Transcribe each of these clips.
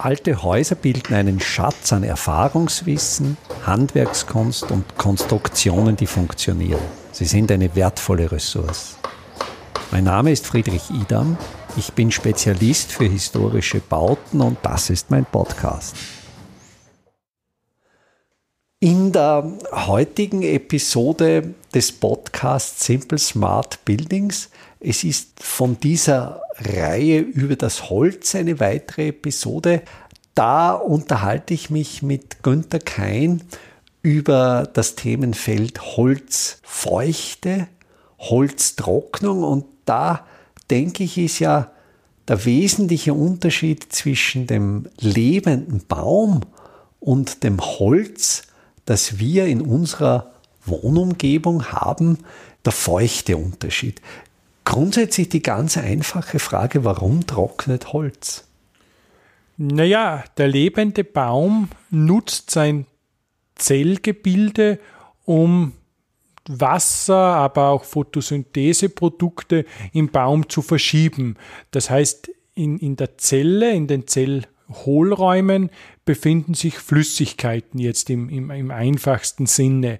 Alte Häuser bilden einen Schatz an Erfahrungswissen, Handwerkskunst und Konstruktionen, die funktionieren. Sie sind eine wertvolle Ressource. Mein Name ist Friedrich Idam. Ich bin Spezialist für historische Bauten und das ist mein Podcast. In der heutigen Episode des Podcasts Simple Smart Buildings, es ist von dieser Reihe über das Holz eine weitere Episode. Da unterhalte ich mich mit Günter Kein über das Themenfeld Holzfeuchte, Holztrocknung und da denke ich, ist ja der wesentliche Unterschied zwischen dem lebenden Baum und dem Holz, das wir in unserer Wohnumgebung haben, der feuchte Unterschied. Grundsätzlich die ganz einfache Frage, warum trocknet Holz? Naja, der lebende Baum nutzt sein Zellgebilde, um Wasser, aber auch Photosyntheseprodukte im Baum zu verschieben. Das heißt, in, in der Zelle, in den Zellhohlräumen befinden sich Flüssigkeiten jetzt im, im, im einfachsten Sinne.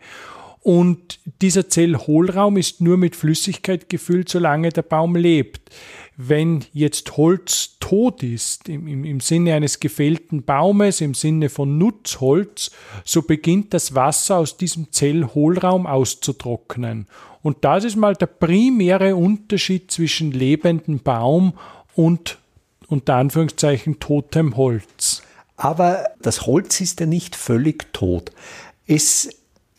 Und dieser Zellhohlraum ist nur mit Flüssigkeit gefüllt, solange der Baum lebt. Wenn jetzt Holz tot ist, im, im Sinne eines gefällten Baumes, im Sinne von Nutzholz, so beginnt das Wasser aus diesem Zellhohlraum auszutrocknen. Und das ist mal der primäre Unterschied zwischen lebendem Baum und unter Anführungszeichen totem Holz. Aber das Holz ist ja nicht völlig tot. Es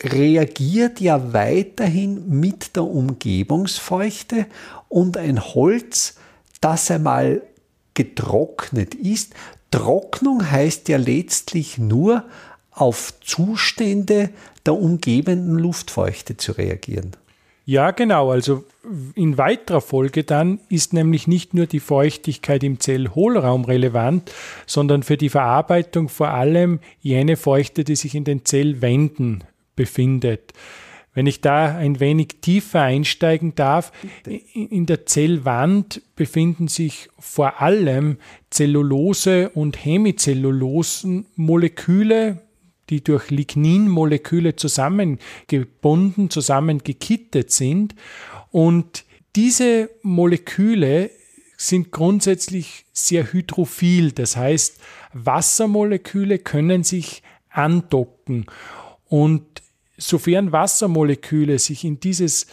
reagiert ja weiterhin mit der Umgebungsfeuchte und ein Holz, das einmal getrocknet ist. Trocknung heißt ja letztlich nur auf Zustände der umgebenden Luftfeuchte zu reagieren. Ja, genau. Also in weiterer Folge dann ist nämlich nicht nur die Feuchtigkeit im Zellhohlraum relevant, sondern für die Verarbeitung vor allem jene Feuchte, die sich in den Zellwänden befindet. Wenn ich da ein wenig tiefer einsteigen darf, in der Zellwand befinden sich vor allem Zellulose und Hemizellulosen-Moleküle, die durch Ligninmoleküle zusammengebunden, zusammengekittet sind. Und diese Moleküle sind grundsätzlich sehr hydrophil, das heißt, Wassermoleküle können sich andocken. Und sofern Wassermoleküle sich in dieses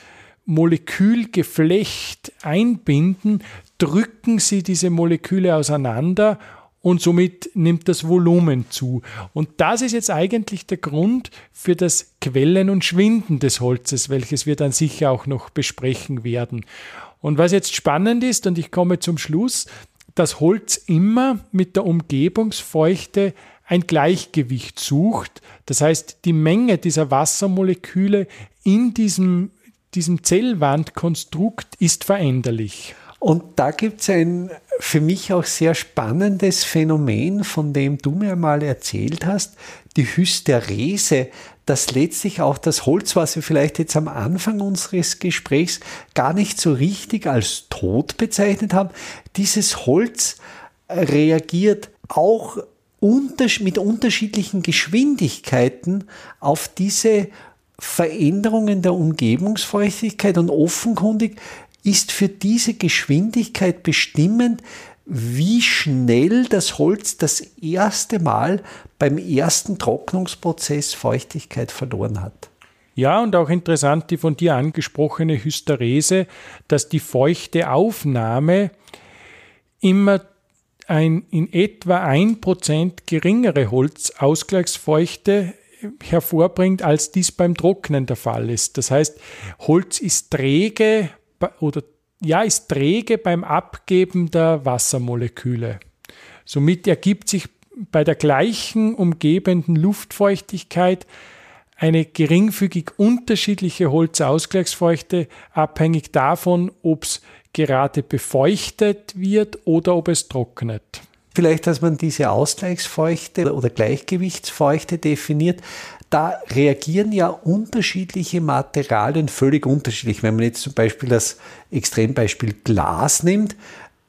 Molekülgeflecht einbinden, drücken sie diese Moleküle auseinander und somit nimmt das Volumen zu. Und das ist jetzt eigentlich der Grund für das Quellen und Schwinden des Holzes, welches wir dann sicher auch noch besprechen werden. Und was jetzt spannend ist, und ich komme zum Schluss, dass Holz immer mit der Umgebungsfeuchte ein Gleichgewicht sucht. Das heißt, die Menge dieser Wassermoleküle in diesem, diesem Zellwandkonstrukt ist veränderlich. Und da gibt es ein für mich auch sehr spannendes Phänomen, von dem du mir mal erzählt hast, die Hysterese, dass letztlich auch das Holz, was wir vielleicht jetzt am Anfang unseres Gesprächs gar nicht so richtig als tot bezeichnet haben, dieses Holz reagiert auch mit unterschiedlichen Geschwindigkeiten auf diese Veränderungen der Umgebungsfeuchtigkeit und offenkundig ist für diese Geschwindigkeit bestimmend, wie schnell das Holz das erste Mal beim ersten Trocknungsprozess Feuchtigkeit verloren hat. Ja, und auch interessant die von dir angesprochene Hysterese, dass die feuchte Aufnahme immer ein in etwa ein Prozent geringere Holzausgleichsfeuchte hervorbringt, als dies beim Trocknen der Fall ist. Das heißt, Holz ist träge oder ja, ist träge beim Abgeben der Wassermoleküle. Somit ergibt sich bei der gleichen umgebenden Luftfeuchtigkeit eine geringfügig unterschiedliche Holzausgleichsfeuchte, abhängig davon, ob es gerade befeuchtet wird oder ob es trocknet. Vielleicht, dass man diese Ausgleichsfeuchte oder Gleichgewichtsfeuchte definiert, da reagieren ja unterschiedliche Materialien völlig unterschiedlich. Wenn man jetzt zum Beispiel das Extrembeispiel Glas nimmt,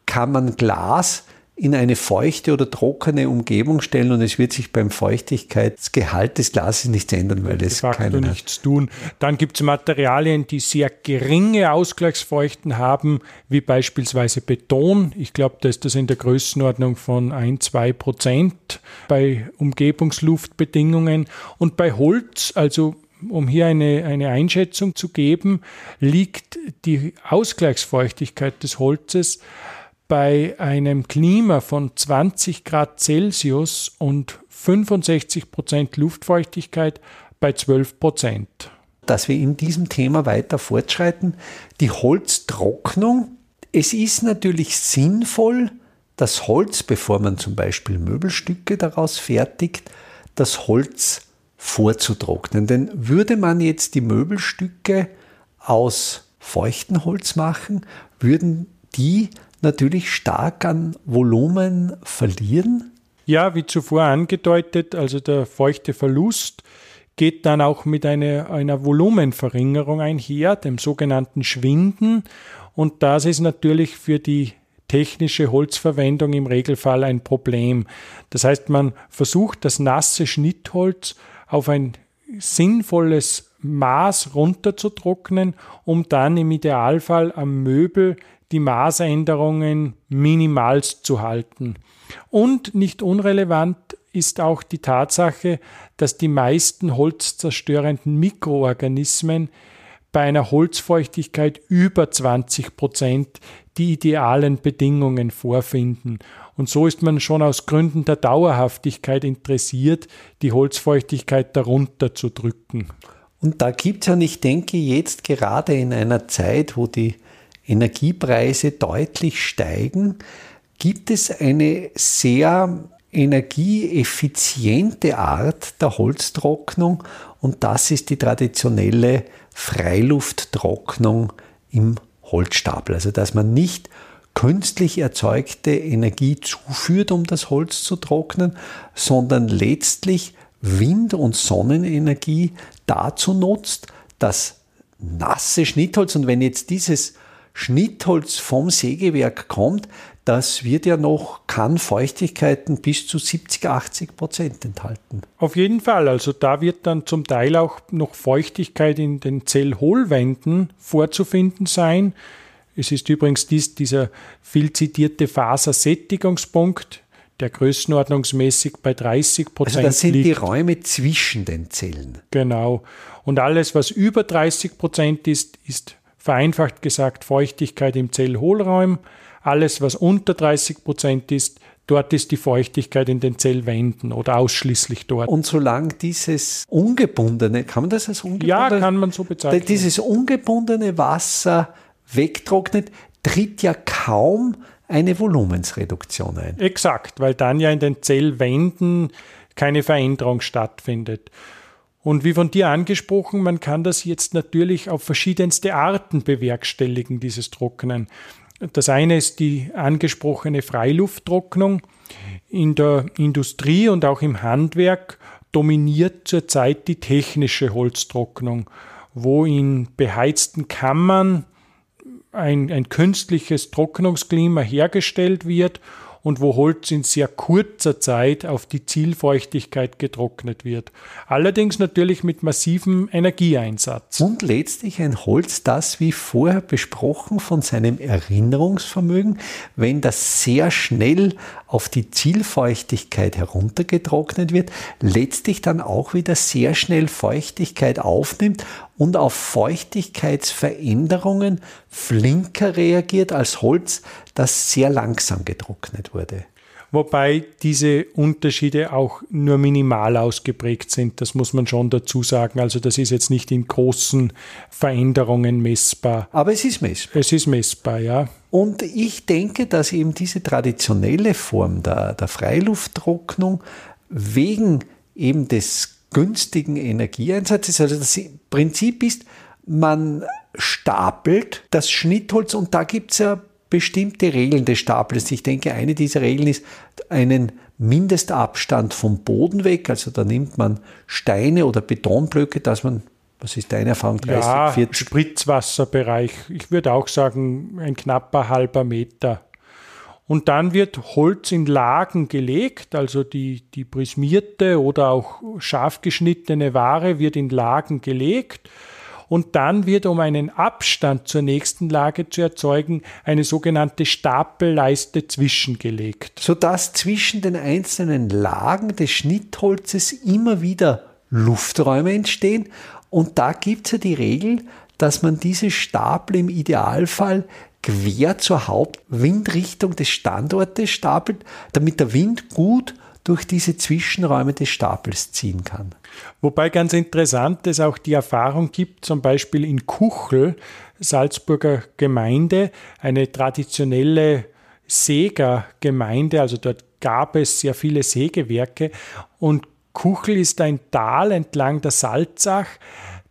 kann man Glas in eine feuchte oder trockene Umgebung stellen und es wird sich beim Feuchtigkeitsgehalt des Glases nichts ändern, weil es keine nichts tun. Dann gibt es Materialien, die sehr geringe Ausgleichsfeuchten haben, wie beispielsweise Beton. Ich glaube, da ist das in der Größenordnung von 1, 2 Prozent bei Umgebungsluftbedingungen. Und bei Holz, also um hier eine, eine Einschätzung zu geben, liegt die Ausgleichsfeuchtigkeit des Holzes bei einem Klima von 20 Grad Celsius und 65 Prozent Luftfeuchtigkeit bei 12 Prozent. Dass wir in diesem Thema weiter fortschreiten, die Holztrocknung. Es ist natürlich sinnvoll, das Holz, bevor man zum Beispiel Möbelstücke daraus fertigt, das Holz vorzutrocknen. Denn würde man jetzt die Möbelstücke aus feuchtem Holz machen, würden die natürlich stark an Volumen verlieren? Ja, wie zuvor angedeutet, also der feuchte Verlust geht dann auch mit einer, einer Volumenverringerung einher, dem sogenannten Schwinden. Und das ist natürlich für die technische Holzverwendung im Regelfall ein Problem. Das heißt, man versucht das nasse Schnittholz auf ein sinnvolles Maß runterzutrocknen, um dann im Idealfall am Möbel die Maßänderungen minimalst zu halten. Und nicht unrelevant ist auch die Tatsache, dass die meisten holzzerstörenden Mikroorganismen bei einer Holzfeuchtigkeit über 20 Prozent die idealen Bedingungen vorfinden. Und so ist man schon aus Gründen der Dauerhaftigkeit interessiert, die Holzfeuchtigkeit darunter zu drücken. Und da gibt es ja, ich denke, jetzt gerade in einer Zeit, wo die Energiepreise deutlich steigen, gibt es eine sehr energieeffiziente Art der Holztrocknung und das ist die traditionelle Freilufttrocknung im Holzstapel. Also dass man nicht künstlich erzeugte Energie zuführt, um das Holz zu trocknen, sondern letztlich Wind- und Sonnenenergie dazu nutzt, das nasse Schnittholz, und wenn jetzt dieses Schnittholz vom Sägewerk kommt, das wird ja noch, kann Feuchtigkeiten bis zu 70, 80 Prozent enthalten. Auf jeden Fall. Also da wird dann zum Teil auch noch Feuchtigkeit in den Zellhohlwänden vorzufinden sein. Es ist übrigens dies, dieser viel zitierte Fasersättigungspunkt, der größenordnungsmäßig bei 30 Prozent Also das sind liegt. die Räume zwischen den Zellen. Genau. Und alles, was über 30 Prozent ist, ist vereinfacht gesagt Feuchtigkeit im Zellhohlraum. Alles, was unter 30 Prozent ist, dort ist die Feuchtigkeit in den Zellwänden oder ausschließlich dort. Und solange dieses ungebundene, kann man das als ungebundene? Ja, kann man so bezeichnen. Dieses ungebundene Wasser wegtrocknet, tritt ja kaum eine Volumensreduktion ein. Exakt, weil dann ja in den Zellwänden keine Veränderung stattfindet. Und wie von dir angesprochen, man kann das jetzt natürlich auf verschiedenste Arten bewerkstelligen, dieses Trocknen. Das eine ist die angesprochene Freilufttrocknung. In der Industrie und auch im Handwerk dominiert zurzeit die technische Holztrocknung, wo in beheizten Kammern ein, ein künstliches Trocknungsklima hergestellt wird und wo Holz in sehr kurzer Zeit auf die Zielfeuchtigkeit getrocknet wird. Allerdings natürlich mit massivem Energieeinsatz. Und letztlich ein Holz, das, wie vorher besprochen, von seinem Erinnerungsvermögen, wenn das sehr schnell auf die Zielfeuchtigkeit heruntergetrocknet wird, letztlich dann auch wieder sehr schnell Feuchtigkeit aufnimmt und auf Feuchtigkeitsveränderungen flinker reagiert als Holz, das sehr langsam getrocknet wurde. Wobei diese Unterschiede auch nur minimal ausgeprägt sind, das muss man schon dazu sagen. Also das ist jetzt nicht in großen Veränderungen messbar. Aber es ist messbar. Es ist messbar, ja. Und ich denke, dass eben diese traditionelle Form der, der Freilufttrocknung wegen eben des günstigen Energieeinsatzes. Also das Prinzip ist, man stapelt das Schnittholz und da gibt es ja bestimmte Regeln des Stapels. Ich denke, eine dieser Regeln ist einen Mindestabstand vom Boden weg. Also da nimmt man Steine oder Betonblöcke, dass man, was ist deine Erfahrung, 30, ja, 40? Spritzwasserbereich. Ich würde auch sagen, ein knapper halber Meter. Und dann wird Holz in Lagen gelegt, also die, die prismierte oder auch scharf geschnittene Ware wird in Lagen gelegt und dann wird, um einen Abstand zur nächsten Lage zu erzeugen, eine sogenannte Stapelleiste zwischengelegt. Sodass zwischen den einzelnen Lagen des Schnittholzes immer wieder Lufträume entstehen. Und da gibt es ja die Regel, dass man diese Stapel im Idealfall quer zur Hauptwindrichtung des Standortes stapelt, damit der Wind gut durch diese Zwischenräume des Stapels ziehen kann. Wobei ganz interessant es auch die Erfahrung gibt, zum Beispiel in Kuchel, Salzburger Gemeinde, eine traditionelle Sägergemeinde, also dort gab es sehr viele Sägewerke und Kuchel ist ein Tal entlang der Salzach,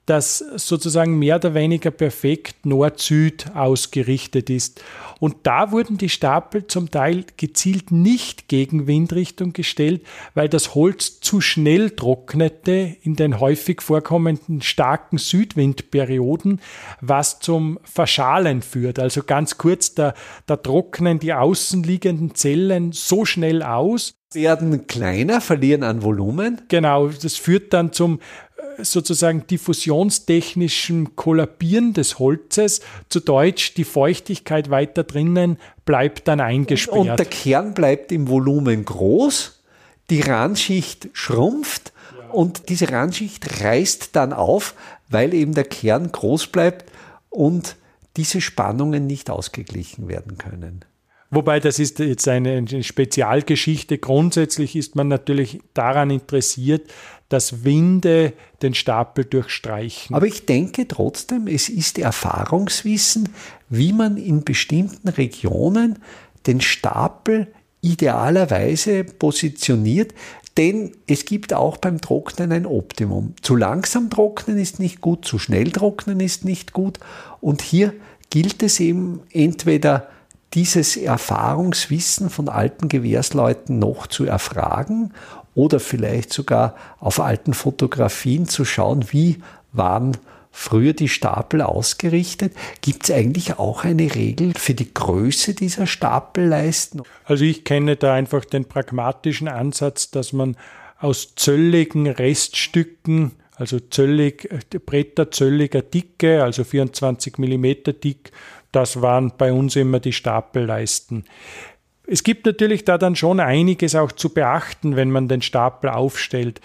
das sozusagen mehr oder weniger perfekt Nord-Süd ausgerichtet ist. Und da wurden die Stapel zum Teil gezielt nicht gegen Windrichtung gestellt, weil das Holz zu schnell trocknete in den häufig vorkommenden starken Südwindperioden, was zum Verschalen führt. Also ganz kurz, da, da trocknen die außenliegenden Zellen so schnell aus, werden kleiner, verlieren an Volumen. Genau, das führt dann zum sozusagen diffusionstechnischen Kollabieren des Holzes, zu Deutsch die Feuchtigkeit weiter drinnen bleibt dann eingesperrt. Und der Kern bleibt im Volumen groß, die Randschicht schrumpft ja. und diese Randschicht reißt dann auf, weil eben der Kern groß bleibt und diese Spannungen nicht ausgeglichen werden können. Wobei das ist jetzt eine Spezialgeschichte. Grundsätzlich ist man natürlich daran interessiert, dass Winde den Stapel durchstreichen. Aber ich denke trotzdem, es ist Erfahrungswissen, wie man in bestimmten Regionen den Stapel idealerweise positioniert, denn es gibt auch beim Trocknen ein Optimum. Zu langsam trocknen ist nicht gut, zu schnell trocknen ist nicht gut und hier gilt es eben entweder dieses Erfahrungswissen von alten Gewährsleuten noch zu erfragen oder vielleicht sogar auf alten Fotografien zu schauen, wie waren früher die Stapel ausgerichtet. Gibt es eigentlich auch eine Regel für die Größe dieser Stapelleisten? Also ich kenne da einfach den pragmatischen Ansatz, dass man aus zölligen Reststücken, also zöllig, Bretter zölliger Dicke, also 24 mm dick, das waren bei uns immer die Stapelleisten. Es gibt natürlich da dann schon einiges auch zu beachten, wenn man den Stapel aufstellt.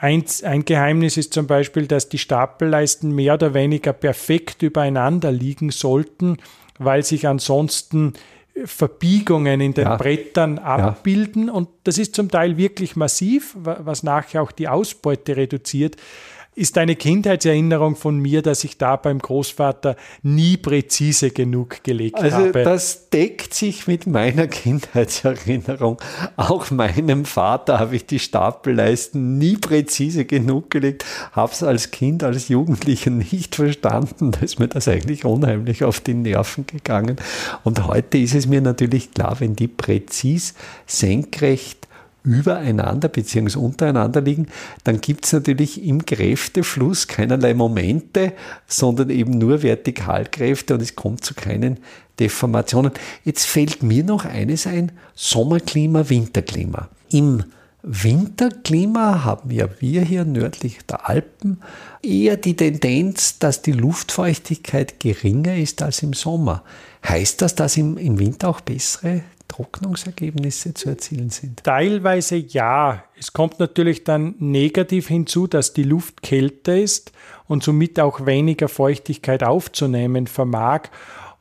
Ein, ein, Geheimnis ist zum Beispiel, dass die Stapelleisten mehr oder weniger perfekt übereinander liegen sollten, weil sich ansonsten Verbiegungen in den ja. Brettern abbilden. Ja. Und das ist zum Teil wirklich massiv, was nachher auch die Ausbeute reduziert ist eine Kindheitserinnerung von mir, dass ich da beim Großvater nie präzise genug gelegt also habe. Also das deckt sich mit meiner Kindheitserinnerung. Auch meinem Vater habe ich die Stapelleisten nie präzise genug gelegt, habe es als Kind, als Jugendlicher nicht verstanden. Da ist mir das eigentlich unheimlich auf die Nerven gegangen. Und heute ist es mir natürlich klar, wenn die präzis senkrecht übereinander bzw. untereinander liegen, dann gibt es natürlich im Kräftefluss keinerlei Momente, sondern eben nur Vertikalkräfte und es kommt zu keinen Deformationen. Jetzt fällt mir noch eines ein, Sommerklima, Winterklima. Im Winterklima haben ja wir hier nördlich der Alpen eher die Tendenz, dass die Luftfeuchtigkeit geringer ist als im Sommer. Heißt das, dass im, im Winter auch bessere Trocknungsergebnisse zu erzielen sind? Teilweise ja. Es kommt natürlich dann negativ hinzu, dass die Luft kälter ist und somit auch weniger Feuchtigkeit aufzunehmen vermag.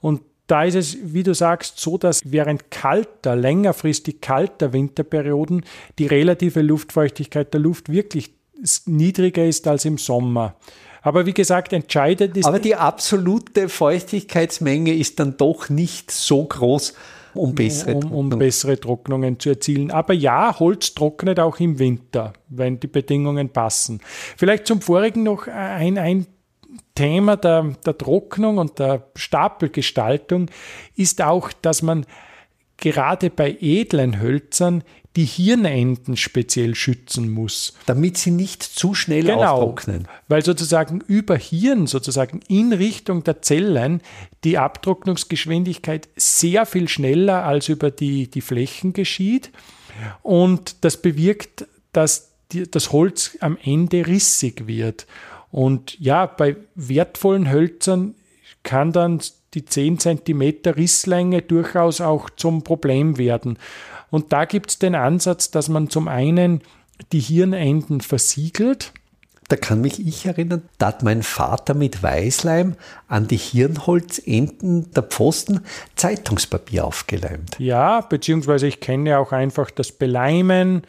Und da ist es, wie du sagst, so, dass während kalter, längerfristig kalter Winterperioden die relative Luftfeuchtigkeit der Luft wirklich niedriger ist als im Sommer. Aber wie gesagt, entscheidet ist. Aber die absolute Feuchtigkeitsmenge ist dann doch nicht so groß, um bessere, um, um bessere Trocknungen zu erzielen. Aber ja, Holz trocknet auch im Winter, wenn die Bedingungen passen. Vielleicht zum vorigen noch ein, ein Thema der, der Trocknung und der Stapelgestaltung ist auch, dass man gerade bei edlen Hölzern die Hirnenden speziell schützen muss. Damit sie nicht zu schnell genau, austrocknen. Weil sozusagen über Hirn, sozusagen in Richtung der Zellen, die Abtrocknungsgeschwindigkeit sehr viel schneller als über die, die Flächen geschieht. Und das bewirkt, dass die, das Holz am Ende rissig wird. Und ja, bei wertvollen Hölzern kann dann die 10 cm Risslänge durchaus auch zum Problem werden. Und da gibt es den Ansatz, dass man zum einen die Hirnenden versiegelt. Da kann mich ich erinnern, da hat mein Vater mit Weißleim an die Hirnholzenden der Pfosten Zeitungspapier aufgeleimt. Ja, beziehungsweise ich kenne auch einfach das Beleimen.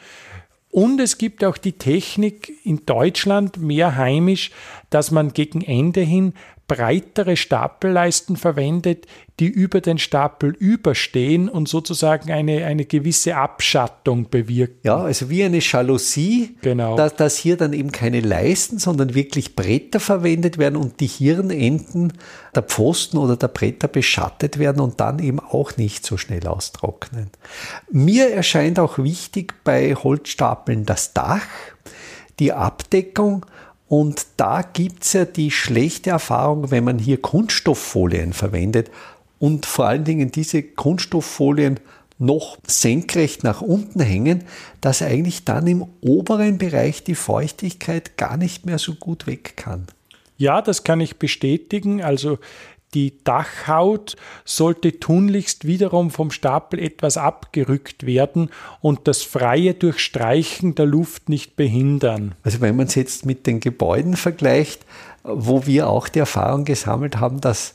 Und es gibt auch die Technik in Deutschland mehr heimisch, dass man gegen Ende hin breitere Stapelleisten verwendet, die über den Stapel überstehen und sozusagen eine, eine gewisse Abschattung bewirken. Ja, also wie eine Jalousie, genau. dass, dass hier dann eben keine Leisten, sondern wirklich Bretter verwendet werden und die Hirnenden der Pfosten oder der Bretter beschattet werden und dann eben auch nicht so schnell austrocknen. Mir erscheint auch wichtig bei Holzstapeln das Dach, die Abdeckung, und da gibt es ja die schlechte Erfahrung, wenn man hier Kunststofffolien verwendet und vor allen Dingen diese Kunststofffolien noch senkrecht nach unten hängen, dass eigentlich dann im oberen Bereich die Feuchtigkeit gar nicht mehr so gut weg kann. Ja, das kann ich bestätigen. Also die Dachhaut sollte tunlichst wiederum vom Stapel etwas abgerückt werden und das freie Durchstreichen der Luft nicht behindern. Also wenn man es jetzt mit den Gebäuden vergleicht, wo wir auch die Erfahrung gesammelt haben, dass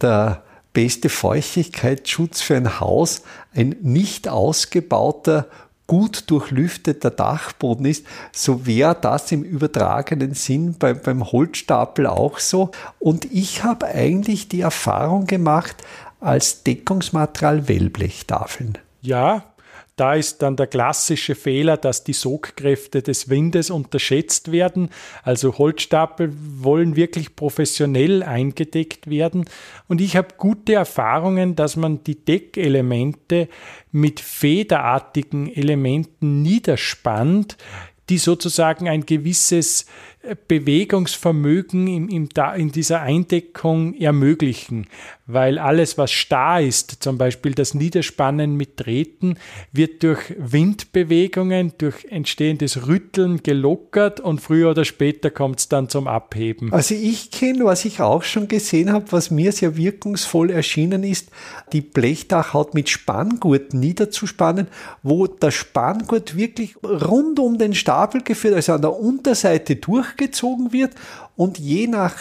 der beste Feuchtigkeitsschutz für ein Haus ein nicht ausgebauter gut durchlüfteter Dachboden ist, so wäre das im übertragenen Sinn bei, beim Holzstapel auch so. Und ich habe eigentlich die Erfahrung gemacht als Deckungsmaterial Wellblechtafeln. Ja, da ist dann der klassische Fehler, dass die Sogkräfte des Windes unterschätzt werden. Also Holzstapel wollen wirklich professionell eingedeckt werden. Und ich habe gute Erfahrungen, dass man die Deckelemente mit federartigen Elementen niederspannt, die sozusagen ein gewisses Bewegungsvermögen in, in, in dieser Eindeckung ermöglichen, weil alles, was starr ist, zum Beispiel das Niederspannen mit Drähten, wird durch Windbewegungen, durch entstehendes Rütteln gelockert und früher oder später kommt es dann zum Abheben. Also ich kenne, was ich auch schon gesehen habe, was mir sehr wirkungsvoll erschienen ist, die Blechdachhaut mit Spanngurt niederzuspannen, wo der Spanngurt wirklich rund um den Stapel geführt, also an der Unterseite durch durchgezogen wird und je nach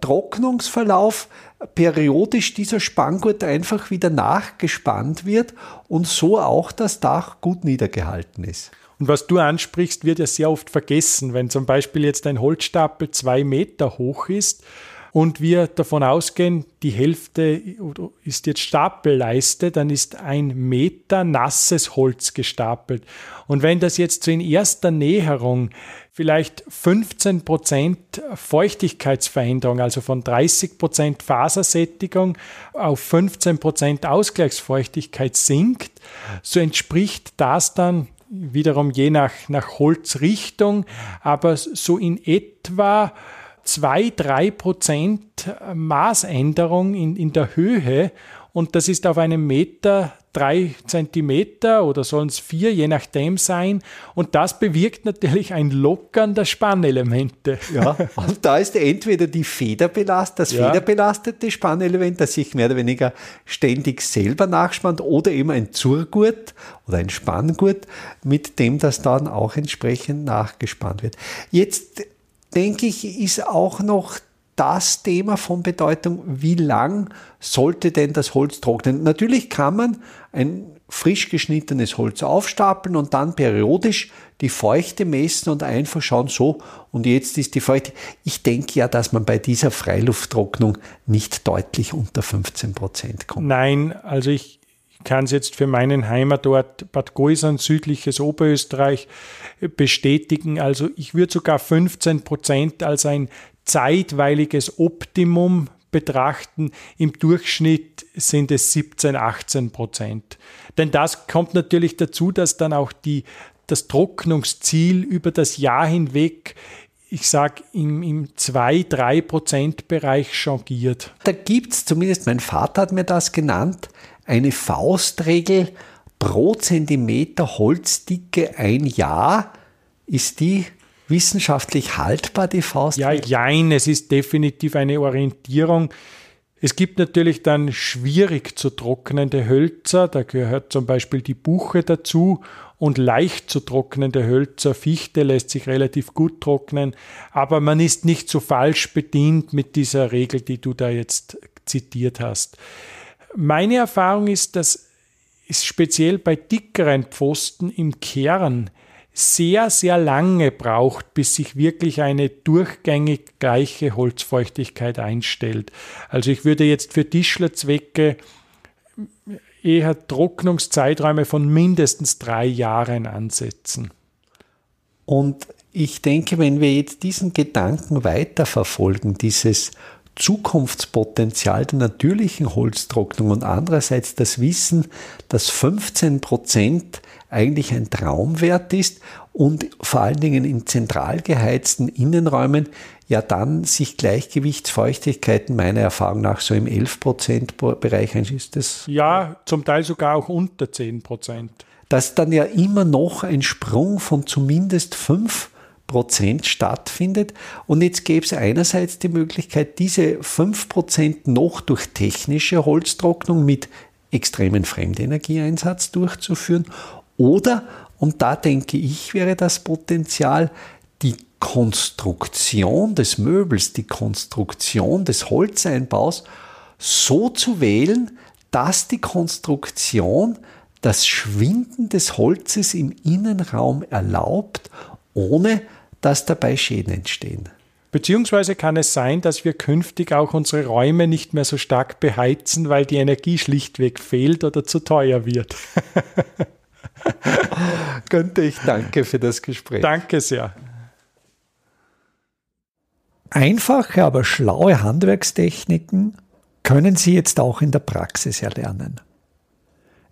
Trocknungsverlauf periodisch dieser Spanngurt einfach wieder nachgespannt wird und so auch das Dach gut niedergehalten ist. Und was du ansprichst, wird ja sehr oft vergessen. Wenn zum Beispiel jetzt ein Holzstapel zwei Meter hoch ist, und wir davon ausgehen, die Hälfte ist jetzt Stapelleiste, dann ist ein Meter nasses Holz gestapelt. Und wenn das jetzt so in erster Näherung vielleicht 15 Prozent Feuchtigkeitsveränderung, also von 30 Prozent Fasersättigung auf 15 Prozent Ausgleichsfeuchtigkeit sinkt, so entspricht das dann wiederum je nach, nach Holzrichtung, aber so in etwa 2-3 Prozent Maßänderung in, in der Höhe und das ist auf einem Meter drei Zentimeter oder sollen es vier, je nachdem sein. Und das bewirkt natürlich ein Lockern der Spannelemente. Ja, und da ist entweder die Federbelast, das ja. federbelastete Spannelement, das sich mehr oder weniger ständig selber nachspannt, oder eben ein Zurgurt oder ein Spanngurt, mit dem das dann auch entsprechend nachgespannt wird. Jetzt denke ich, ist auch noch das Thema von Bedeutung, wie lang sollte denn das Holz trocknen? Natürlich kann man ein frisch geschnittenes Holz aufstapeln und dann periodisch die Feuchte messen und einfach schauen, so, und jetzt ist die Feuchte. Ich denke ja, dass man bei dieser Freilufttrocknung nicht deutlich unter 15 Prozent kommt. Nein, also ich, kann es jetzt für meinen Heimatort Bad Goisern, südliches Oberösterreich, bestätigen. Also ich würde sogar 15 Prozent als ein zeitweiliges Optimum betrachten, im Durchschnitt sind es 17, 18 Prozent. Denn das kommt natürlich dazu, dass dann auch die, das Trocknungsziel über das Jahr hinweg ich sage, im, im 2-3%-Bereich changiert. Da gibt es, zumindest mein Vater hat mir das genannt, eine Faustregel pro Zentimeter Holzdicke ein Jahr. Ist die wissenschaftlich haltbar, die Faustregel? Ja, jein, es ist definitiv eine Orientierung. Es gibt natürlich dann schwierig zu trocknende Hölzer, da gehört zum Beispiel die Buche dazu und leicht zu trocknende Hölzer. Fichte lässt sich relativ gut trocknen, aber man ist nicht so falsch bedient mit dieser Regel, die du da jetzt zitiert hast. Meine Erfahrung ist, dass es speziell bei dickeren Pfosten im Kern sehr, sehr lange braucht, bis sich wirklich eine durchgängig gleiche Holzfeuchtigkeit einstellt. Also ich würde jetzt für Tischlerzwecke eher Trocknungszeiträume von mindestens drei Jahren ansetzen. Und ich denke, wenn wir jetzt diesen Gedanken weiterverfolgen, dieses Zukunftspotenzial der natürlichen Holztrocknung und andererseits das Wissen, dass 15 Prozent eigentlich ein Traumwert ist und vor allen Dingen in zentral geheizten Innenräumen ja dann sich Gleichgewichtsfeuchtigkeiten meiner Erfahrung nach so im 11% Bereich ist das ja zum Teil sogar auch unter 10%. Dass dann ja immer noch ein Sprung von zumindest 5 Prozent stattfindet. Und jetzt gäbe es einerseits die Möglichkeit, diese 5 Prozent noch durch technische Holztrocknung mit extremen Fremdenergieeinsatz durchzuführen oder, und da denke ich, wäre das Potenzial, die Konstruktion des Möbels, die Konstruktion des Holzeinbaus so zu wählen, dass die Konstruktion das Schwinden des Holzes im Innenraum erlaubt, ohne dass dabei Schäden entstehen. Beziehungsweise kann es sein, dass wir künftig auch unsere Räume nicht mehr so stark beheizen, weil die Energie schlichtweg fehlt oder zu teuer wird. Könnte ich danke für das Gespräch. Danke sehr. Einfache, aber schlaue Handwerkstechniken können Sie jetzt auch in der Praxis erlernen.